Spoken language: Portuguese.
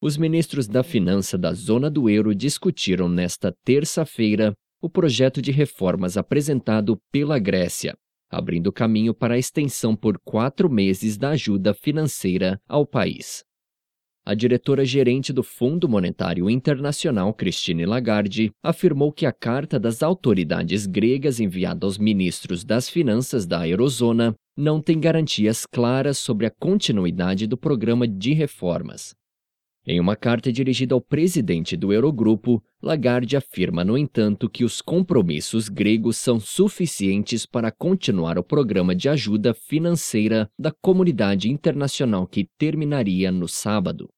Os ministros da Finança da zona do euro discutiram nesta terça-feira o projeto de reformas apresentado pela Grécia, abrindo caminho para a extensão por quatro meses da ajuda financeira ao país. A diretora-gerente do Fundo Monetário Internacional, Christine Lagarde, afirmou que a carta das autoridades gregas enviada aos ministros das finanças da Eurozona não tem garantias claras sobre a continuidade do programa de reformas. Em uma carta dirigida ao presidente do Eurogrupo, Lagarde afirma, no entanto, que os compromissos gregos são suficientes para continuar o programa de ajuda financeira da comunidade internacional que terminaria no sábado.